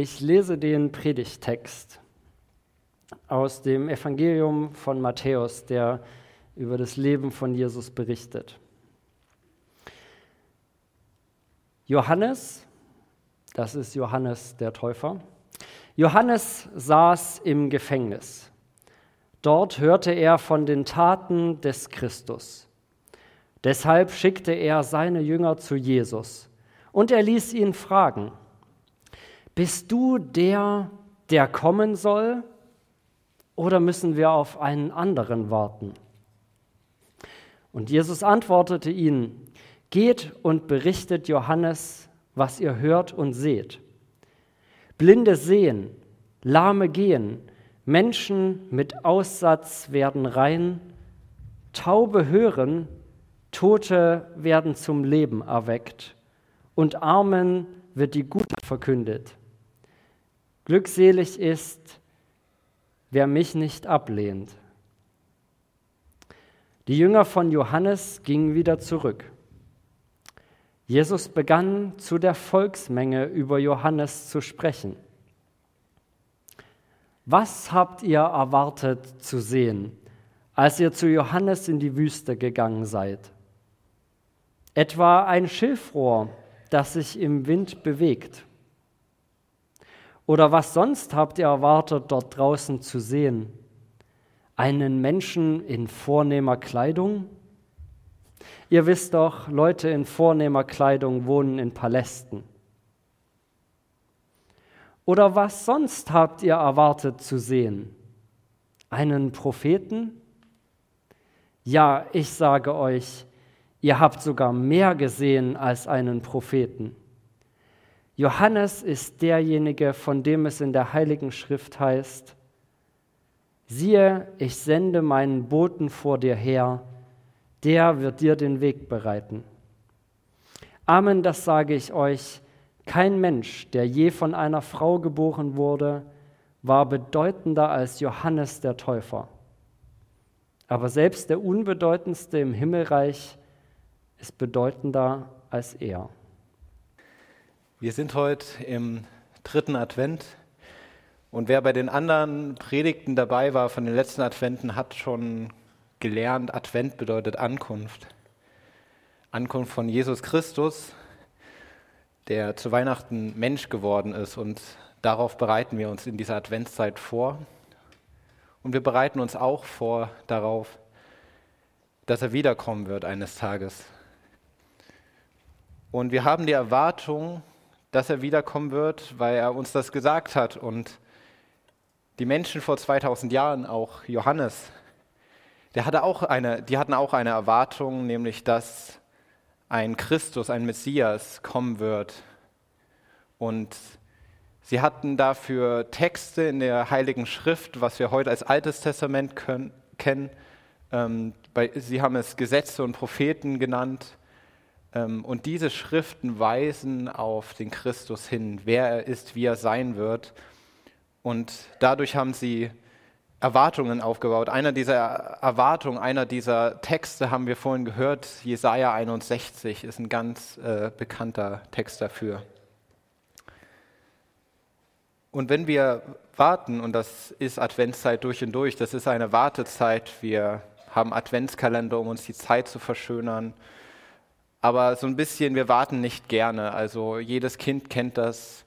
Ich lese den Predigtext aus dem Evangelium von Matthäus, der über das Leben von Jesus berichtet. Johannes, das ist Johannes der Täufer, Johannes saß im Gefängnis. Dort hörte er von den Taten des Christus. Deshalb schickte er seine Jünger zu Jesus und er ließ ihn fragen, bist du der, der kommen soll, oder müssen wir auf einen anderen warten? Und Jesus antwortete ihnen, geht und berichtet Johannes, was ihr hört und seht. Blinde sehen, Lahme gehen, Menschen mit Aussatz werden rein, Taube hören, Tote werden zum Leben erweckt und Armen wird die Gute verkündet. Glückselig ist, wer mich nicht ablehnt. Die Jünger von Johannes gingen wieder zurück. Jesus begann zu der Volksmenge über Johannes zu sprechen. Was habt ihr erwartet zu sehen, als ihr zu Johannes in die Wüste gegangen seid? Etwa ein Schilfrohr, das sich im Wind bewegt. Oder was sonst habt ihr erwartet, dort draußen zu sehen? Einen Menschen in vornehmer Kleidung? Ihr wisst doch, Leute in vornehmer Kleidung wohnen in Palästen. Oder was sonst habt ihr erwartet zu sehen? Einen Propheten? Ja, ich sage euch, ihr habt sogar mehr gesehen als einen Propheten. Johannes ist derjenige, von dem es in der Heiligen Schrift heißt, siehe, ich sende meinen Boten vor dir her, der wird dir den Weg bereiten. Amen, das sage ich euch, kein Mensch, der je von einer Frau geboren wurde, war bedeutender als Johannes der Täufer. Aber selbst der Unbedeutendste im Himmelreich ist bedeutender als er. Wir sind heute im dritten Advent und wer bei den anderen Predigten dabei war von den letzten Adventen, hat schon gelernt, Advent bedeutet Ankunft. Ankunft von Jesus Christus, der zu Weihnachten Mensch geworden ist und darauf bereiten wir uns in dieser Adventszeit vor. Und wir bereiten uns auch vor darauf, dass er wiederkommen wird eines Tages. Und wir haben die Erwartung, dass er wiederkommen wird, weil er uns das gesagt hat. Und die Menschen vor 2000 Jahren, auch Johannes, der hatte auch eine, die hatten auch eine Erwartung, nämlich dass ein Christus, ein Messias kommen wird. Und sie hatten dafür Texte in der Heiligen Schrift, was wir heute als Altes Testament können, kennen. Ähm, sie haben es Gesetze und Propheten genannt. Ähm, und diese Schriften weisen auf den Christus hin, wer er ist, wie er sein wird. Und dadurch haben sie Erwartungen aufgebaut. Einer dieser Erwartungen, einer dieser Texte haben wir vorhin gehört, Jesaja 61 ist ein ganz äh, bekannter Text dafür. Und wenn wir warten, und das ist Adventszeit durch und durch, das ist eine Wartezeit, wir haben Adventskalender, um uns die Zeit zu verschönern, aber so ein bisschen, wir warten nicht gerne. Also jedes Kind kennt das.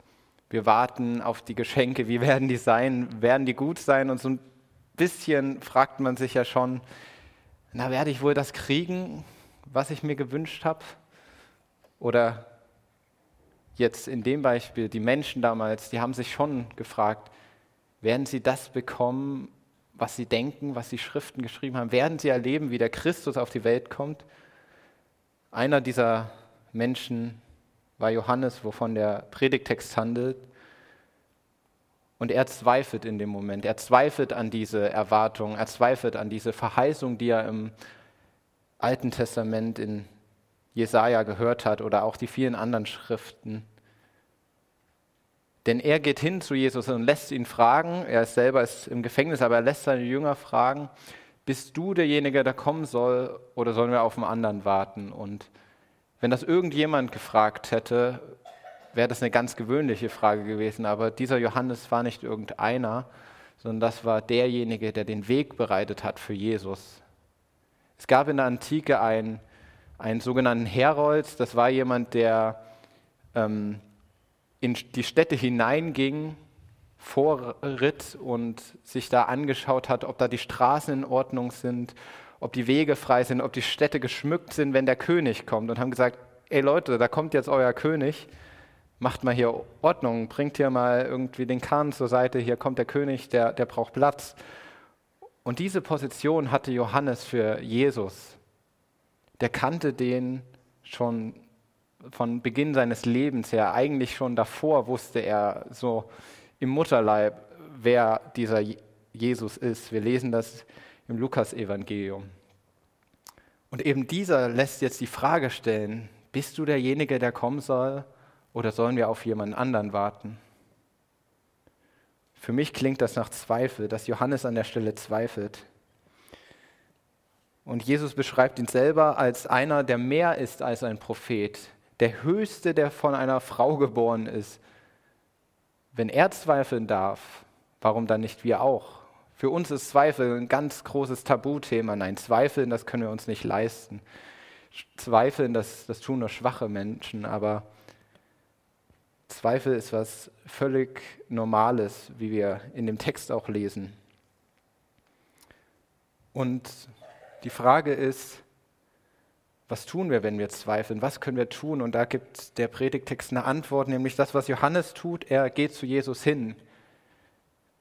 Wir warten auf die Geschenke. Wie werden die sein? Werden die gut sein? Und so ein bisschen fragt man sich ja schon, na, werde ich wohl das kriegen, was ich mir gewünscht habe? Oder jetzt in dem Beispiel, die Menschen damals, die haben sich schon gefragt, werden sie das bekommen, was sie denken, was die Schriften geschrieben haben? Werden sie erleben, wie der Christus auf die Welt kommt? Einer dieser Menschen war Johannes, wovon der Predigtext handelt. Und er zweifelt in dem Moment. Er zweifelt an diese Erwartung. Er zweifelt an diese Verheißung, die er im Alten Testament in Jesaja gehört hat oder auch die vielen anderen Schriften. Denn er geht hin zu Jesus und lässt ihn fragen. Er ist selber ist im Gefängnis, aber er lässt seine Jünger fragen: bist du derjenige, der kommen soll, oder sollen wir auf einen anderen warten? Und wenn das irgendjemand gefragt hätte, wäre das eine ganz gewöhnliche Frage gewesen. Aber dieser Johannes war nicht irgendeiner, sondern das war derjenige, der den Weg bereitet hat für Jesus. Es gab in der Antike einen, einen sogenannten Herold, das war jemand, der ähm, in die Städte hineinging, vorritt und sich da angeschaut hat, ob da die Straßen in Ordnung sind, ob die Wege frei sind, ob die Städte geschmückt sind, wenn der König kommt und haben gesagt, ey Leute, da kommt jetzt euer König, macht mal hier Ordnung, bringt hier mal irgendwie den Kahn zur Seite, hier kommt der König, der, der braucht Platz. Und diese Position hatte Johannes für Jesus. Der kannte den schon von Beginn seines Lebens her. Eigentlich schon davor wusste er so im Mutterleib, wer dieser Jesus ist. Wir lesen das im Lukas-Evangelium. Und eben dieser lässt jetzt die Frage stellen, bist du derjenige, der kommen soll, oder sollen wir auf jemanden anderen warten? Für mich klingt das nach Zweifel, dass Johannes an der Stelle zweifelt. Und Jesus beschreibt ihn selber als einer, der mehr ist als ein Prophet, der Höchste, der von einer Frau geboren ist. Wenn er zweifeln darf, warum dann nicht wir auch? Für uns ist Zweifel ein ganz großes Tabuthema. Nein, Zweifeln, das können wir uns nicht leisten. Zweifeln, das, das tun nur schwache Menschen, aber Zweifel ist was völlig Normales, wie wir in dem Text auch lesen. Und die Frage ist, was tun wir, wenn wir zweifeln? Was können wir tun? Und da gibt der Predigtext eine Antwort, nämlich das, was Johannes tut. Er geht zu Jesus hin.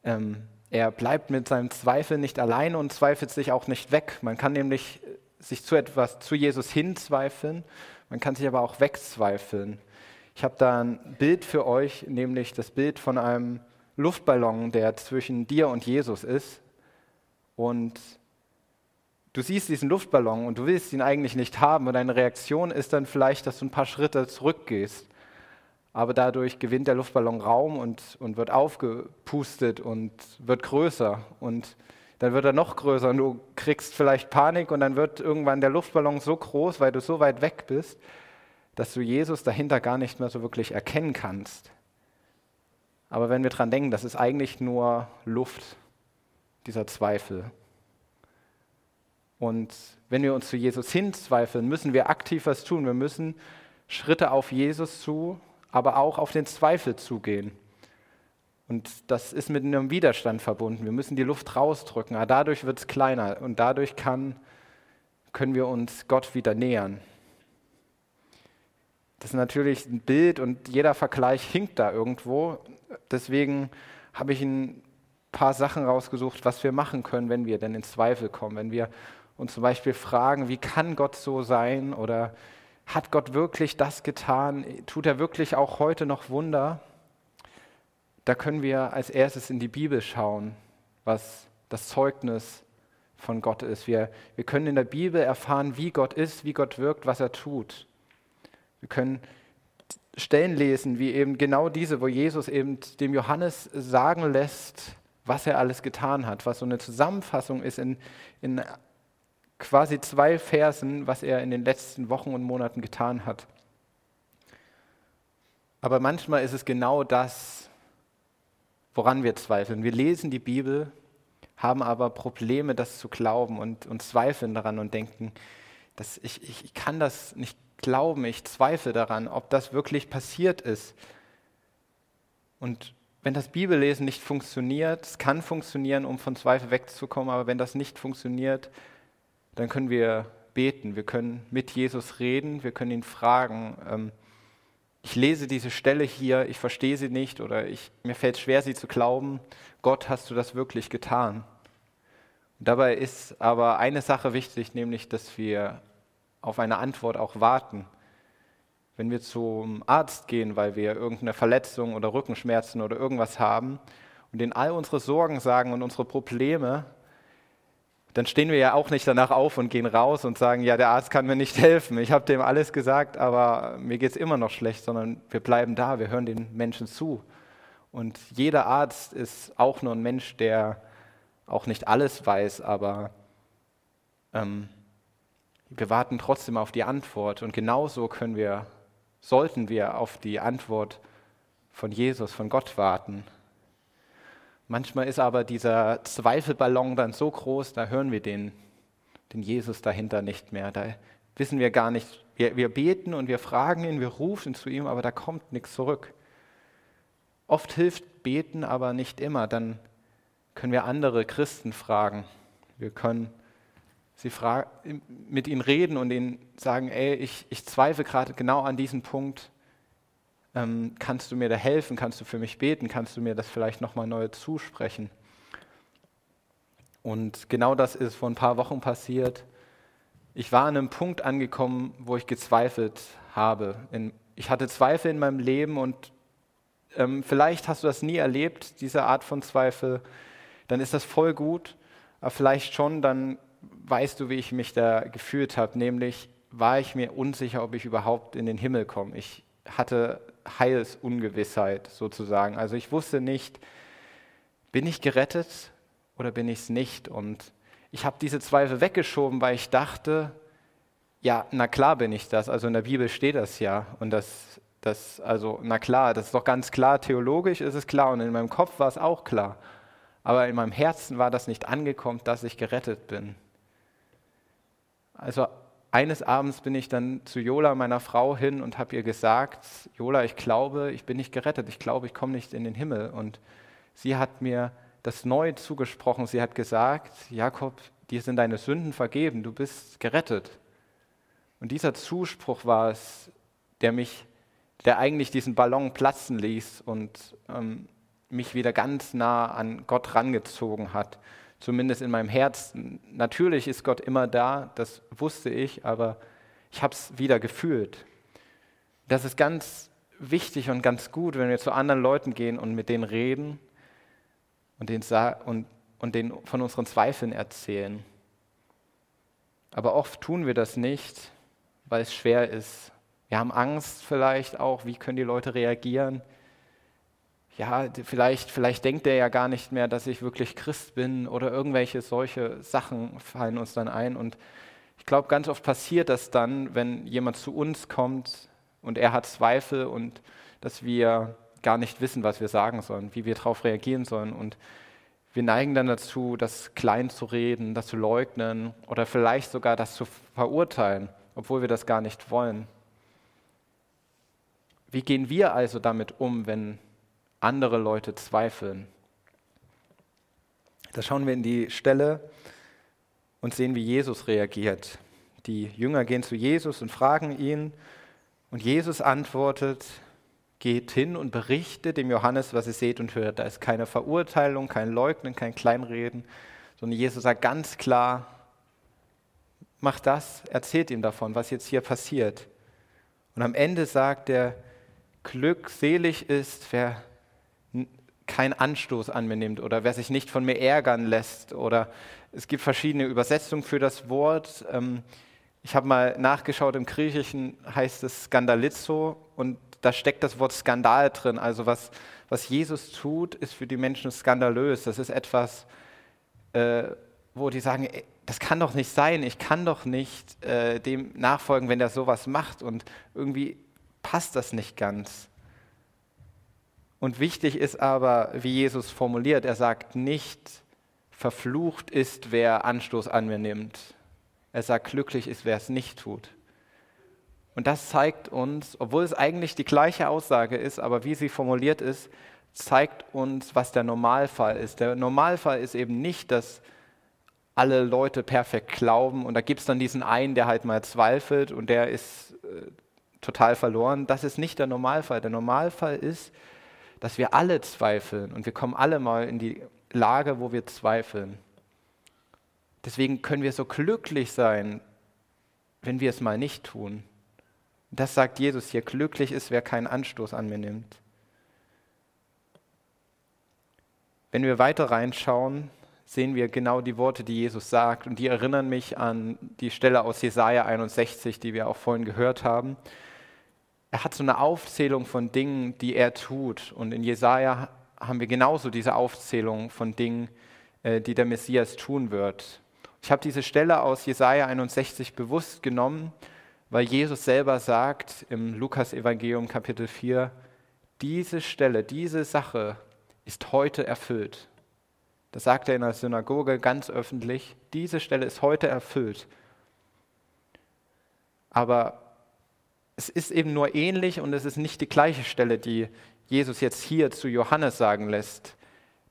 Ähm, er bleibt mit seinem Zweifel nicht allein und zweifelt sich auch nicht weg. Man kann nämlich sich zu etwas, zu Jesus hinzweifeln, man kann sich aber auch wegzweifeln. Ich habe da ein Bild für euch, nämlich das Bild von einem Luftballon, der zwischen dir und Jesus ist. Und du siehst diesen Luftballon und du willst ihn eigentlich nicht haben und deine Reaktion ist dann vielleicht, dass du ein paar Schritte zurückgehst. Aber dadurch gewinnt der Luftballon Raum und, und wird aufgepustet und wird größer und dann wird er noch größer und du kriegst vielleicht Panik und dann wird irgendwann der Luftballon so groß, weil du so weit weg bist, dass du Jesus dahinter gar nicht mehr so wirklich erkennen kannst. Aber wenn wir daran denken, das ist eigentlich nur Luft, dieser Zweifel. Und wenn wir uns zu Jesus hinzweifeln, müssen wir aktiv was tun. Wir müssen Schritte auf Jesus zu, aber auch auf den Zweifel zugehen. Und das ist mit einem Widerstand verbunden. Wir müssen die Luft rausdrücken, aber dadurch wird es kleiner und dadurch kann, können wir uns Gott wieder nähern. Das ist natürlich ein Bild und jeder Vergleich hinkt da irgendwo. Deswegen habe ich ein paar Sachen rausgesucht, was wir machen können, wenn wir denn in Zweifel kommen. Wenn wir uns zum Beispiel fragen, wie kann Gott so sein oder hat Gott wirklich das getan? Tut er wirklich auch heute noch Wunder? Da können wir als erstes in die Bibel schauen, was das Zeugnis von Gott ist. Wir, wir können in der Bibel erfahren, wie Gott ist, wie Gott wirkt, was er tut. Wir können Stellen lesen, wie eben genau diese, wo Jesus eben dem Johannes sagen lässt, was er alles getan hat, was so eine Zusammenfassung ist in, in quasi zwei Versen, was er in den letzten Wochen und Monaten getan hat. Aber manchmal ist es genau das, woran wir zweifeln. Wir lesen die Bibel, haben aber Probleme, das zu glauben und, und zweifeln daran und denken, dass ich, ich, ich kann das nicht glauben, ich zweifle daran, ob das wirklich passiert ist. Und wenn das Bibellesen nicht funktioniert, es kann funktionieren, um von Zweifel wegzukommen, aber wenn das nicht funktioniert, dann können wir beten, wir können mit Jesus reden, wir können ihn fragen. Ähm, ich lese diese Stelle hier, ich verstehe sie nicht oder ich, mir fällt schwer, sie zu glauben. Gott, hast du das wirklich getan? Und dabei ist aber eine Sache wichtig, nämlich, dass wir auf eine Antwort auch warten. Wenn wir zum Arzt gehen, weil wir irgendeine Verletzung oder Rückenschmerzen oder irgendwas haben und in all unsere Sorgen sagen und unsere Probleme, dann stehen wir ja auch nicht danach auf und gehen raus und sagen, ja, der Arzt kann mir nicht helfen. Ich habe dem alles gesagt, aber mir geht es immer noch schlecht, sondern wir bleiben da, wir hören den Menschen zu. Und jeder Arzt ist auch nur ein Mensch, der auch nicht alles weiß, aber ähm, wir warten trotzdem auf die Antwort und genauso können wir sollten wir auf die Antwort von Jesus, von Gott warten. Manchmal ist aber dieser Zweifelballon dann so groß, da hören wir den, den Jesus dahinter nicht mehr. Da wissen wir gar nicht, wir, wir beten und wir fragen ihn, wir rufen zu ihm, aber da kommt nichts zurück. Oft hilft beten, aber nicht immer. Dann können wir andere Christen fragen. Wir können sie mit ihnen reden und ihnen sagen, ey, ich, ich zweifle gerade genau an diesem Punkt. Ähm, kannst du mir da helfen? Kannst du für mich beten? Kannst du mir das vielleicht nochmal neu zusprechen? Und genau das ist vor ein paar Wochen passiert. Ich war an einem Punkt angekommen, wo ich gezweifelt habe. In, ich hatte Zweifel in meinem Leben und ähm, vielleicht hast du das nie erlebt, diese Art von Zweifel. Dann ist das voll gut. Aber vielleicht schon, dann weißt du, wie ich mich da gefühlt habe. Nämlich war ich mir unsicher, ob ich überhaupt in den Himmel komme. Ich hatte Heilsungewissheit sozusagen. Also ich wusste nicht, bin ich gerettet oder bin ich es nicht? Und ich habe diese Zweifel weggeschoben, weil ich dachte, ja, na klar bin ich das. Also in der Bibel steht das ja. Und das, das, also, na klar, das ist doch ganz klar, theologisch ist es klar und in meinem Kopf war es auch klar. Aber in meinem Herzen war das nicht angekommen, dass ich gerettet bin. Also eines Abends bin ich dann zu Jola, meiner Frau, hin und habe ihr gesagt, Jola, ich glaube, ich bin nicht gerettet, ich glaube, ich komme nicht in den Himmel. Und sie hat mir das neu zugesprochen. Sie hat gesagt, Jakob, dir sind deine Sünden vergeben, du bist gerettet. Und dieser Zuspruch war es, der mich, der eigentlich diesen Ballon platzen ließ und ähm, mich wieder ganz nah an Gott rangezogen hat. Zumindest in meinem Herzen. Natürlich ist Gott immer da, das wusste ich, aber ich habe es wieder gefühlt. Das ist ganz wichtig und ganz gut, wenn wir zu anderen Leuten gehen und mit denen reden und denen, und, und denen von unseren Zweifeln erzählen. Aber oft tun wir das nicht, weil es schwer ist. Wir haben Angst vielleicht auch, wie können die Leute reagieren ja, vielleicht, vielleicht denkt er ja gar nicht mehr, dass ich wirklich Christ bin oder irgendwelche solche Sachen fallen uns dann ein. Und ich glaube, ganz oft passiert das dann, wenn jemand zu uns kommt und er hat Zweifel und dass wir gar nicht wissen, was wir sagen sollen, wie wir darauf reagieren sollen. Und wir neigen dann dazu, das klein zu reden, das zu leugnen oder vielleicht sogar das zu verurteilen, obwohl wir das gar nicht wollen. Wie gehen wir also damit um, wenn andere Leute zweifeln. Da schauen wir in die Stelle und sehen, wie Jesus reagiert. Die Jünger gehen zu Jesus und fragen ihn und Jesus antwortet, geht hin und berichtet dem Johannes, was ihr seht und hört. Da ist keine Verurteilung, kein Leugnen, kein Kleinreden, sondern Jesus sagt ganz klar, macht das, erzählt ihm davon, was jetzt hier passiert. Und am Ende sagt er, glückselig ist, wer keinen Anstoß an mir nimmt oder wer sich nicht von mir ärgern lässt. Oder es gibt verschiedene Übersetzungen für das Wort. Ähm, ich habe mal nachgeschaut, im Griechischen heißt es Skandalizo und da steckt das Wort Skandal drin. Also was, was Jesus tut, ist für die Menschen skandalös. Das ist etwas, äh, wo die sagen, das kann doch nicht sein, ich kann doch nicht äh, dem nachfolgen, wenn der sowas macht und irgendwie passt das nicht ganz. Und wichtig ist aber, wie Jesus formuliert, er sagt nicht, verflucht ist, wer Anstoß an mir nimmt. Er sagt, glücklich ist, wer es nicht tut. Und das zeigt uns, obwohl es eigentlich die gleiche Aussage ist, aber wie sie formuliert ist, zeigt uns, was der Normalfall ist. Der Normalfall ist eben nicht, dass alle Leute perfekt glauben und da gibt es dann diesen einen, der halt mal zweifelt und der ist äh, total verloren. Das ist nicht der Normalfall. Der Normalfall ist, dass wir alle zweifeln und wir kommen alle mal in die Lage, wo wir zweifeln. Deswegen können wir so glücklich sein, wenn wir es mal nicht tun. Das sagt Jesus hier, glücklich ist, wer keinen Anstoß an mir nimmt. Wenn wir weiter reinschauen, sehen wir genau die Worte, die Jesus sagt. Und die erinnern mich an die Stelle aus Jesaja 61, die wir auch vorhin gehört haben er hat so eine Aufzählung von Dingen, die er tut. Und in Jesaja haben wir genauso diese Aufzählung von Dingen, äh, die der Messias tun wird. Ich habe diese Stelle aus Jesaja 61 bewusst genommen, weil Jesus selber sagt im Lukas-Evangelium Kapitel 4, diese Stelle, diese Sache ist heute erfüllt. Das sagt er in der Synagoge ganz öffentlich. Diese Stelle ist heute erfüllt. Aber es ist eben nur ähnlich und es ist nicht die gleiche Stelle, die Jesus jetzt hier zu Johannes sagen lässt.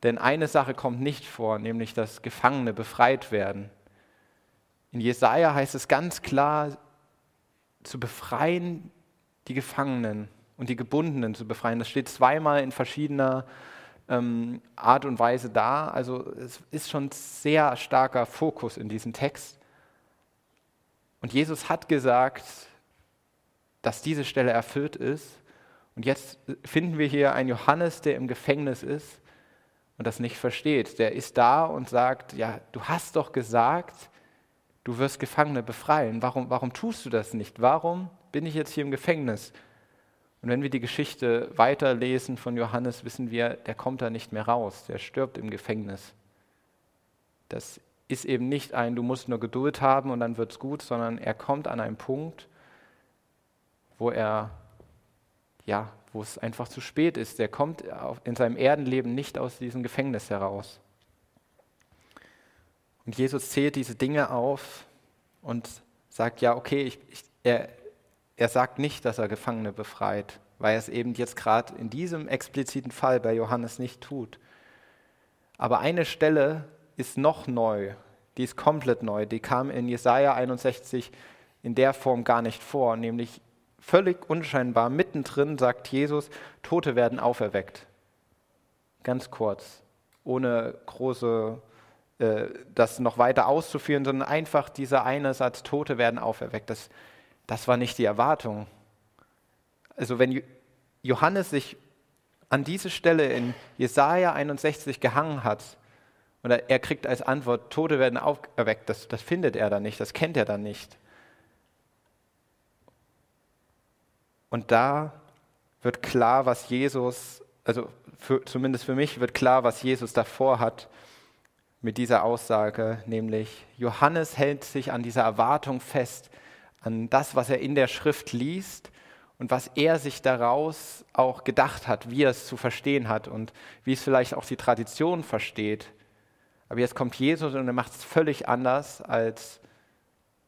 Denn eine Sache kommt nicht vor, nämlich dass Gefangene befreit werden. In Jesaja heißt es ganz klar, zu befreien die Gefangenen und die Gebundenen zu befreien. Das steht zweimal in verschiedener ähm, Art und Weise da. Also es ist schon sehr starker Fokus in diesem Text. Und Jesus hat gesagt, dass diese Stelle erfüllt ist. Und jetzt finden wir hier einen Johannes, der im Gefängnis ist und das nicht versteht. Der ist da und sagt, ja, du hast doch gesagt, du wirst Gefangene befreien. Warum, warum tust du das nicht? Warum bin ich jetzt hier im Gefängnis? Und wenn wir die Geschichte weiterlesen von Johannes, wissen wir, der kommt da nicht mehr raus, der stirbt im Gefängnis. Das ist eben nicht ein, du musst nur Geduld haben und dann wird es gut, sondern er kommt an einen Punkt, wo er, ja, wo es einfach zu spät ist. Der kommt in seinem Erdenleben nicht aus diesem Gefängnis heraus. Und Jesus zählt diese Dinge auf und sagt, ja, okay, ich, ich, er, er sagt nicht, dass er Gefangene befreit, weil er es eben jetzt gerade in diesem expliziten Fall bei Johannes nicht tut. Aber eine Stelle ist noch neu, die ist komplett neu, die kam in Jesaja 61 in der Form gar nicht vor, nämlich völlig unscheinbar mittendrin sagt Jesus, Tote werden auferweckt. Ganz kurz, ohne große äh, das noch weiter auszuführen, sondern einfach dieser eine Satz, Tote werden auferweckt. Das, das war nicht die Erwartung. Also wenn Johannes sich an diese Stelle in Jesaja 61 gehangen hat, oder er kriegt als Antwort, Tote werden auferweckt, das, das findet er dann nicht, das kennt er dann nicht. Und da wird klar, was Jesus, also für, zumindest für mich wird klar, was Jesus davor hat mit dieser Aussage, nämlich Johannes hält sich an dieser Erwartung fest, an das, was er in der Schrift liest und was er sich daraus auch gedacht hat, wie er es zu verstehen hat und wie es vielleicht auch die Tradition versteht. Aber jetzt kommt Jesus und er macht es völlig anders, als,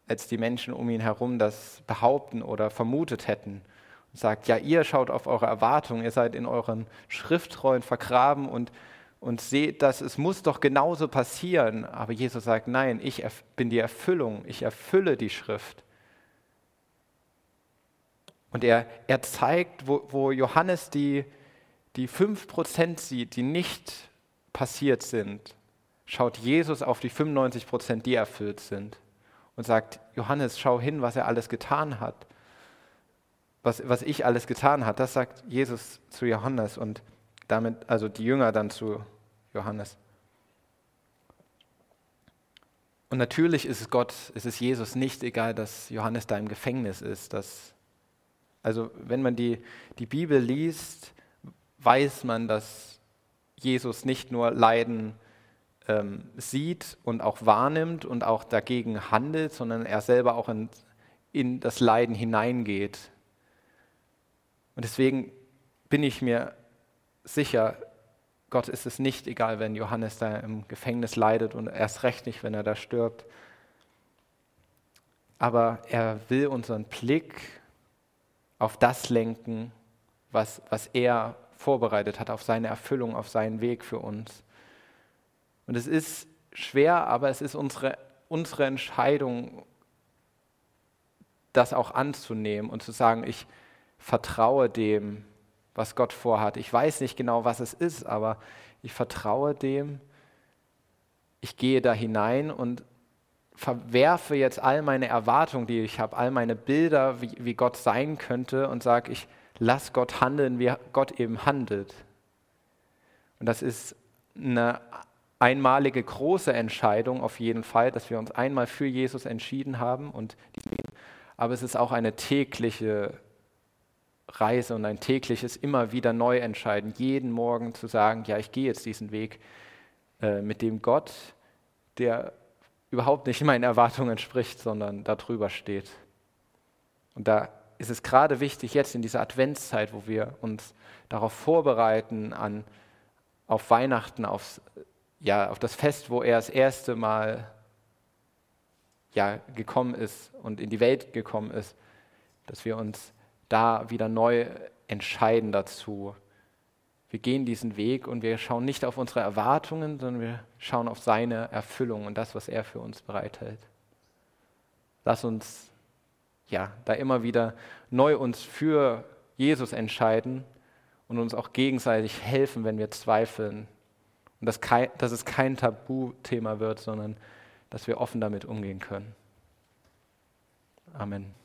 als die Menschen um ihn herum das behaupten oder vermutet hätten. Und sagt, ja, ihr schaut auf eure Erwartungen, ihr seid in euren Schriftrollen vergraben und, und seht, dass es muss doch genauso passieren. Aber Jesus sagt, nein, ich bin die Erfüllung, ich erfülle die Schrift. Und er, er zeigt, wo, wo Johannes die, die 5% sieht, die nicht passiert sind, schaut Jesus auf die 95 Prozent, die erfüllt sind und sagt, Johannes, schau hin, was er alles getan hat. Was, was ich alles getan hat, das sagt Jesus zu Johannes und damit, also die Jünger dann zu Johannes. Und natürlich ist es Gott, ist es Jesus nicht egal, dass Johannes da im Gefängnis ist. Dass, also wenn man die, die Bibel liest, weiß man, dass Jesus nicht nur Leiden ähm, sieht und auch wahrnimmt und auch dagegen handelt, sondern er selber auch in, in das Leiden hineingeht. Und deswegen bin ich mir sicher, Gott ist es nicht egal, wenn Johannes da im Gefängnis leidet und erst recht nicht, wenn er da stirbt. Aber er will unseren Blick auf das lenken, was, was er vorbereitet hat, auf seine Erfüllung, auf seinen Weg für uns. Und es ist schwer, aber es ist unsere, unsere Entscheidung, das auch anzunehmen und zu sagen, ich vertraue dem, was Gott vorhat. Ich weiß nicht genau, was es ist, aber ich vertraue dem. Ich gehe da hinein und verwerfe jetzt all meine Erwartungen, die ich habe, all meine Bilder, wie, wie Gott sein könnte und sage, ich lasse Gott handeln, wie Gott eben handelt. Und das ist eine einmalige große Entscheidung auf jeden Fall, dass wir uns einmal für Jesus entschieden haben. Und, aber es ist auch eine tägliche Reise und ein tägliches immer wieder neu entscheiden, jeden Morgen zu sagen, ja, ich gehe jetzt diesen Weg äh, mit dem Gott, der überhaupt nicht meinen Erwartungen entspricht, sondern darüber steht. Und da ist es gerade wichtig, jetzt in dieser Adventszeit, wo wir uns darauf vorbereiten, an, auf Weihnachten, aufs, ja, auf das Fest, wo er das erste Mal ja, gekommen ist und in die Welt gekommen ist, dass wir uns da wieder neu entscheiden dazu. Wir gehen diesen Weg und wir schauen nicht auf unsere Erwartungen, sondern wir schauen auf seine Erfüllung und das, was er für uns bereithält. Lass uns ja, da immer wieder neu uns für Jesus entscheiden und uns auch gegenseitig helfen, wenn wir zweifeln. Und dass, kein, dass es kein Tabuthema wird, sondern dass wir offen damit umgehen können. Amen.